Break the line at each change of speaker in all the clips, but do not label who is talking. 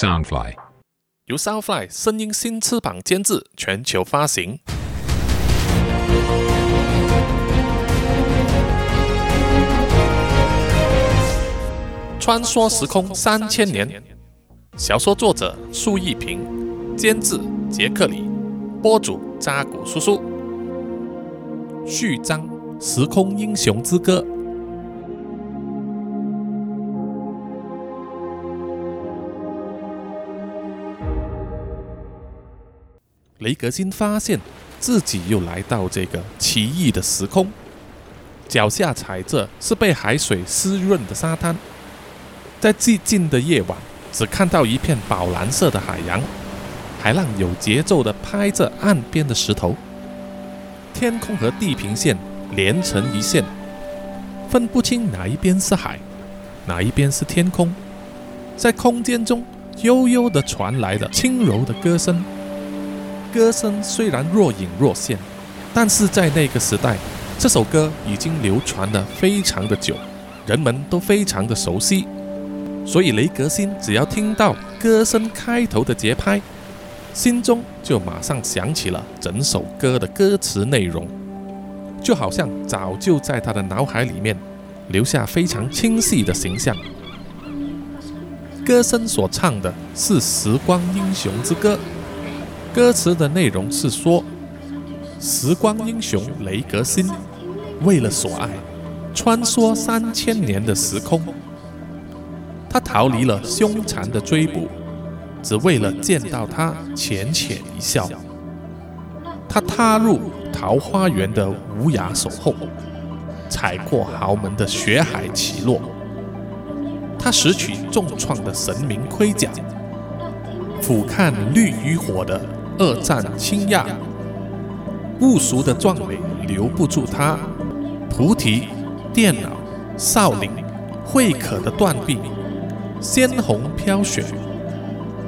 Soundfly。
由 Soundfly 声音新翅膀监制，全球发行。穿梭时空三千年，小说作者苏一平，监制杰克里，播主扎古叔叔。序章：时空英雄之歌。雷格辛发现自己又来到这个奇异的时空，脚下踩着是被海水湿润的沙滩，在寂静的夜晚，只看到一片宝蓝色的海洋，海浪有节奏地拍着岸边的石头，天空和地平线连成一线，分不清哪一边是海，哪一边是天空，在空间中悠悠地传来了轻柔的歌声。歌声虽然若隐若现，但是在那个时代，这首歌已经流传了非常的久，人们都非常的熟悉。所以雷格辛只要听到歌声开头的节拍，心中就马上想起了整首歌的歌词内容，就好像早就在他的脑海里面留下非常清晰的形象。歌声所唱的是《时光英雄之歌》。歌词的内容是说，时光英雄雷格辛为了所爱，穿梭三千年的时空。他逃离了凶残的追捕，只为了见到他浅浅一笑。他踏入桃花源的无涯守候，踩过豪门的血海起落。他拾取重创的神明盔甲，俯瞰绿与火的。二战倾轧，不俗的壮美留不住他；菩提、电脑、少林、慧可的断臂，鲜红飘雪；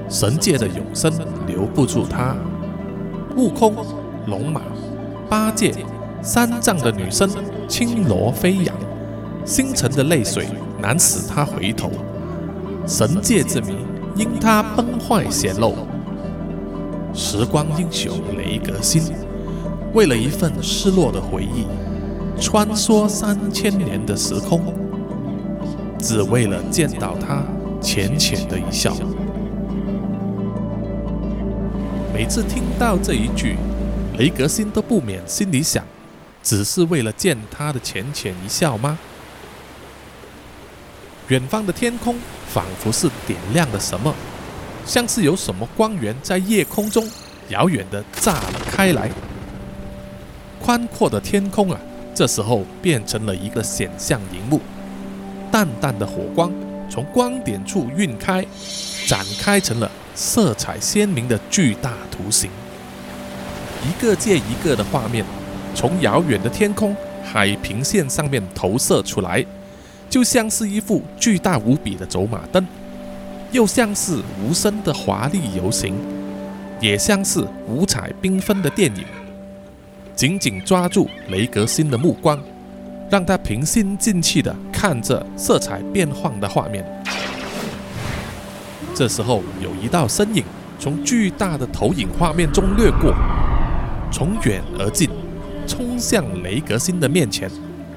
神界的永生留不住他；悟空、龙马、八戒、三藏的女生轻罗飞扬，星辰的泪水难使他回头；神界之谜因他崩坏显露。时光英雄雷格辛，为了一份失落的回忆，穿梭三千年的时空，只为了见到他浅浅的一笑。每次听到这一句，雷格辛都不免心里想：只是为了见他的浅浅一笑吗？远方的天空仿佛是点亮了什么。像是有什么光源在夜空中遥远的炸了开来，宽阔的天空啊，这时候变成了一个显像荧幕，淡淡的火光从光点处晕开，展开成了色彩鲜明的巨大图形，一个接一个的画面从遥远的天空海平线上面投射出来，就像是一副巨大无比的走马灯。又像是无声的华丽游行，也像是五彩缤纷的电影，紧紧抓住雷格辛的目光，让他平心静气地看着色彩变幻的画面。这时候，有一道身影从巨大的投影画面中掠过，从远而近，冲向雷格辛的面前，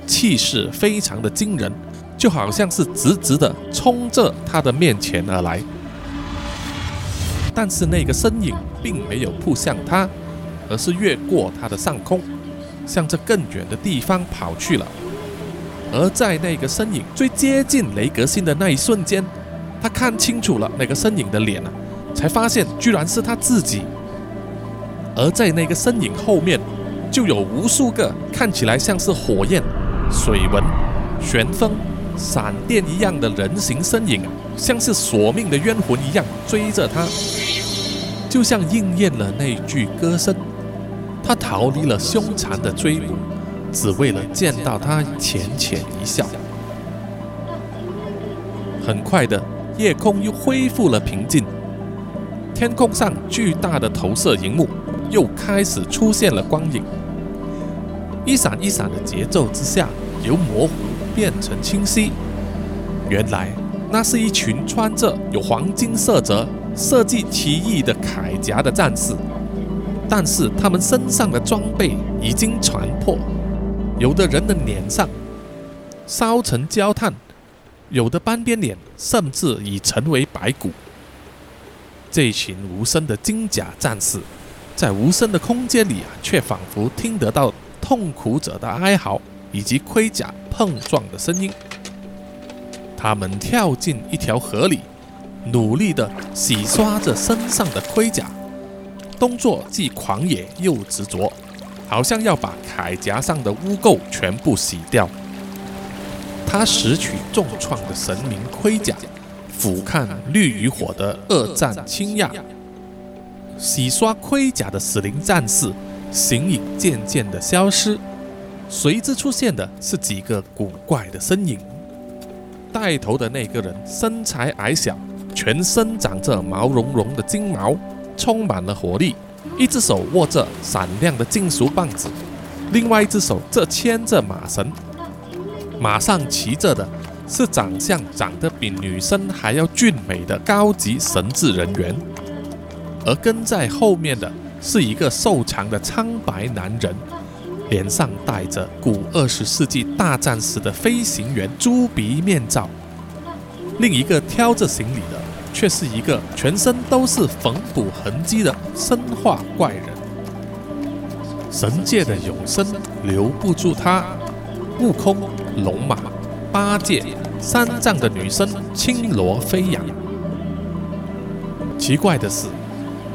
气势非常的惊人。就好像是直直的冲着他的面前而来，但是那个身影并没有扑向他，而是越过他的上空，向着更远的地方跑去了。而在那个身影最接近雷格辛的那一瞬间，他看清楚了那个身影的脸啊，才发现居然是他自己。而在那个身影后面，就有无数个看起来像是火焰、水纹、旋风。闪电一样的人形身影，像是索命的冤魂一样追着他，就像应验了那句歌声。他逃离了凶残的追捕，只为了见到他浅浅一笑。很快的，夜空又恢复了平静，天空上巨大的投射荧幕又开始出现了光影，一闪一闪的节奏之下，由模糊。变成清晰，原来那是一群穿着有黄金色泽、设计奇异的铠甲的战士，但是他们身上的装备已经残破，有的人的脸上烧成焦炭，有的半边脸甚至已成为白骨。这群无声的金甲战士，在无声的空间里啊，却仿佛听得到痛苦者的哀嚎以及盔甲碰撞的声音。他们跳进一条河里，努力地洗刷着身上的盔甲，动作既狂野又执着，好像要把铠甲上的污垢全部洗掉。他拾取重创的神明盔甲，俯瞰绿与火的恶战倾轧，洗刷盔甲的死灵战士形影渐渐地消失，随之出现的是几个古怪的身影。带头的那个人身材矮小，全身长着毛茸茸的金毛，充满了活力。一只手握着闪亮的金属棒子，另外一只手则牵着马绳。马上骑着的是长相长得比女生还要俊美的高级神职人员，而跟在后面的是一个瘦长的苍白男人。脸上戴着古二十世纪大战时的飞行员猪鼻面罩，另一个挑着行李的却是一个全身都是缝补痕迹的生化怪人。神界的永生留不住他，悟空、龙马、八戒、三藏的女生轻罗飞扬。奇怪的是，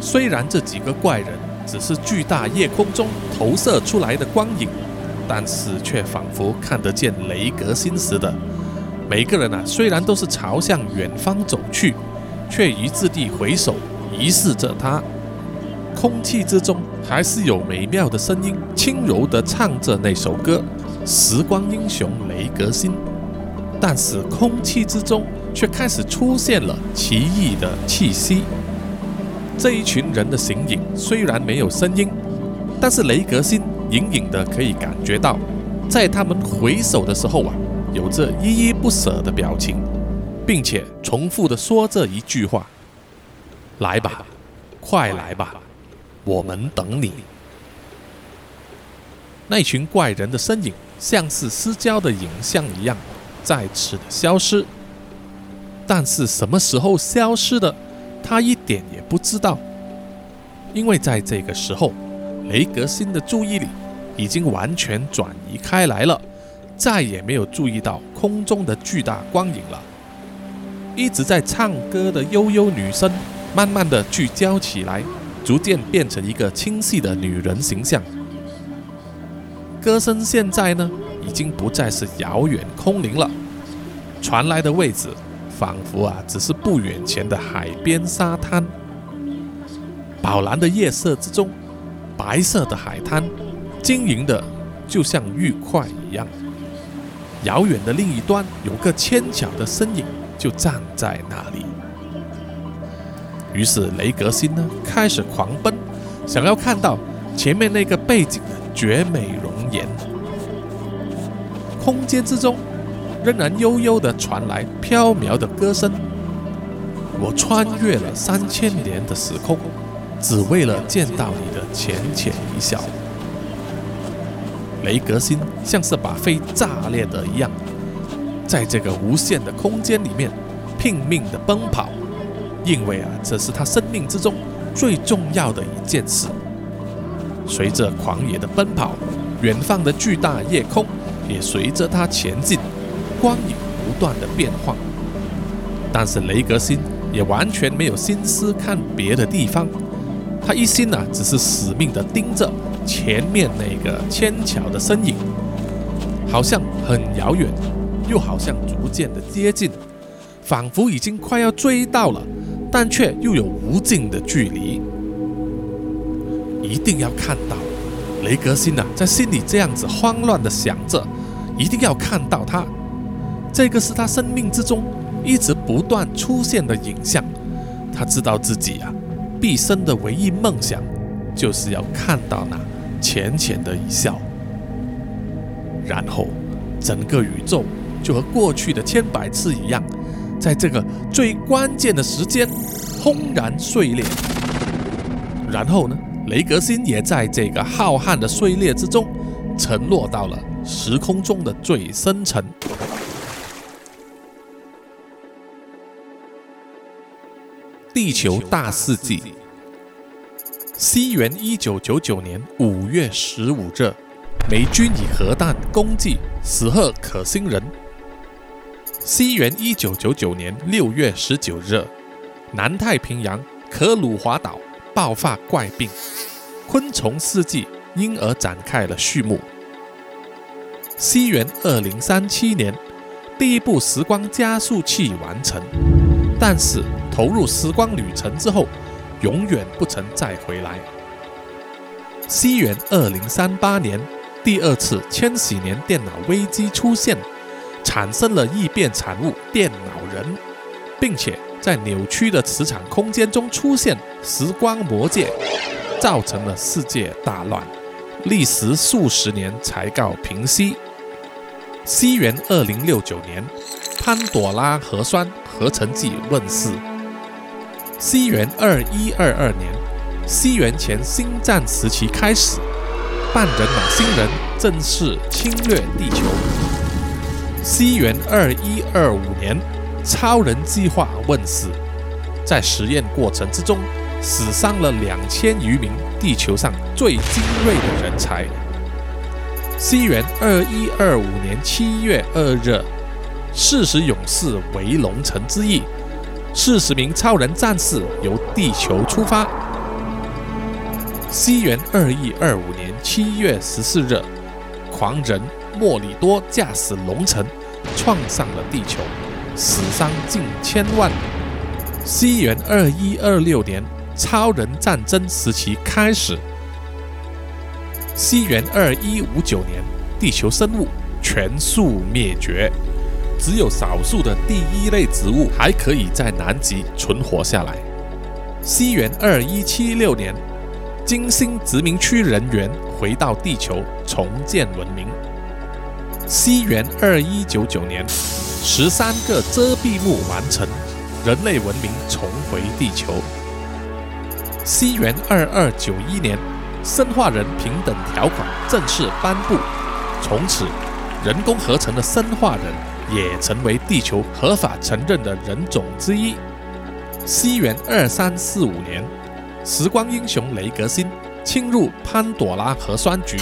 虽然这几个怪人。只是巨大夜空中投射出来的光影，但是却仿佛看得见雷格星似的。每个人啊，虽然都是朝向远方走去，却一致地回首疑视着他。空气之中还是有美妙的声音，轻柔地唱着那首歌《时光英雄雷格星》，但是空气之中却开始出现了奇异的气息。这一群人的形影虽然没有声音，但是雷格辛隐隐的可以感觉到，在他们回首的时候啊，有着依依不舍的表情，并且重复的说着一句话：“来吧，快来吧，我们等你。”那群怪人的身影像是失焦的影像一样，再次的消失。但是什么时候消失的？他一点也不知道，因为在这个时候，雷格辛的注意力已经完全转移开来了，再也没有注意到空中的巨大光影了。一直在唱歌的悠悠女声，慢慢的聚焦起来，逐渐变成一个清晰的女人形象。歌声现在呢，已经不再是遥远空灵了，传来的位置。仿佛啊，只是不远前的海边沙滩，宝蓝的夜色之中，白色的海滩，晶莹的，就像玉块一样。遥远的另一端，有个纤巧的身影，就站在那里。于是雷格辛呢，开始狂奔，想要看到前面那个背景的绝美容颜。空间之中。仍然悠悠地传来飘渺的歌声。我穿越了三千年的时空，只为了见到你的浅浅一笑。雷格星像是把肺炸裂的一样，在这个无限的空间里面拼命地奔跑，因为啊，这是他生命之中最重要的一件事。随着狂野的奔跑，远方的巨大夜空也随着他前进。光影不断的变化，但是雷格辛也完全没有心思看别的地方，他一心呢只是死命的盯着前面那个纤巧的身影，好像很遥远，又好像逐渐的接近，仿佛已经快要追到了，但却又有无尽的距离。一定要看到，雷格辛呐在心里这样子慌乱的想着，一定要看到他。这个是他生命之中一直不断出现的影像。他知道自己啊，毕生的唯一梦想，就是要看到那浅浅的一笑。然后，整个宇宙就和过去的千百次一样，在这个最关键的时间轰然碎裂。然后呢，雷格星也在这个浩瀚的碎裂之中沉落到了时空中的最深层。地球大事记。西元一九九九年五月十五日，美军以核弹攻击死赫可星人。西元一九九九年六月十九日，南太平洋可鲁华岛爆发怪病，昆虫世纪因而展开了序幕。西元二零三七年，第一部时光加速器完成，但是。投入时光旅程之后，永远不曾再回来。西元二零三八年，第二次千禧年电脑危机出现，产生了异变产物电脑人，并且在扭曲的磁场空间中出现时光魔界，造成了世界大乱，历时数十年才告平息。西元二零六九年，潘朵拉核酸合成剂问世。西元二一二二年，西元前星战时期开始，半人马星人正式侵略地球。西元二一二五年，超人计划问世，在实验过程之中，死伤了两千余名地球上最精锐的人才。西元二一二五年七月二日，四十勇士为龙城之役。四十名超人战士由地球出发。西元二一二五年七月十四日，狂人莫里多驾驶龙城撞上了地球，死伤近千万。西元二一二六年，超人战争时期开始。西元二一五九年，地球生物全数灭绝。只有少数的第一类植物还可以在南极存活下来。西元二一七六年，金星殖民区人员回到地球重建文明。西元二一九九年，十三个遮蔽幕完成，人类文明重回地球。西元二二九一年，生化人平等条款正式颁布，从此人工合成的生化人。也成为地球合法承认的人种之一。西元二三四五年，时光英雄雷格星侵入潘朵拉核酸局，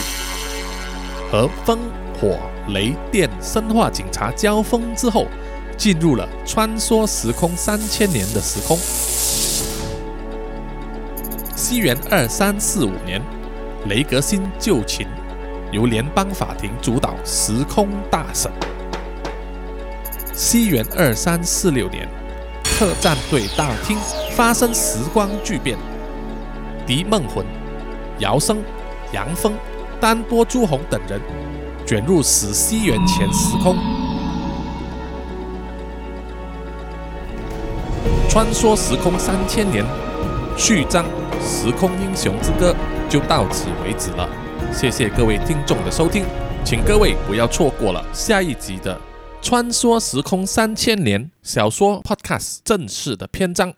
和风、火、雷电生化警察交锋之后，进入了穿梭时空三千年的时空。西元二三四五年，雷格星就寝，由联邦法庭主导时空大审。西元二三四六年，特战队大厅发生时光巨变，狄梦魂、姚生、杨峰、丹波朱红等人卷入死西元前时空，穿梭时空三千年。序章《时空英雄之歌》就到此为止了。谢谢各位听众的收听，请各位不要错过了下一集的。穿梭时空三千年小说 Podcast 正式的篇章，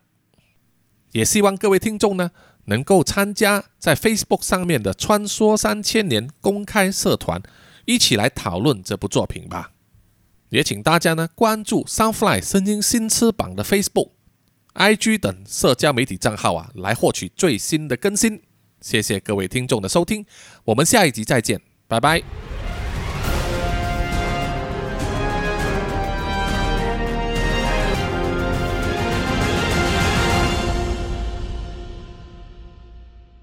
也希望各位听众呢能够参加在 Facebook 上面的穿梭三千年公开社团，一起来讨论这部作品吧。也请大家呢关注 Soundfly 声音新翅膀的 Facebook、IG 等社交媒体账号啊，来获取最新的更新。谢谢各位听众的收听，我们下一集再见，拜拜。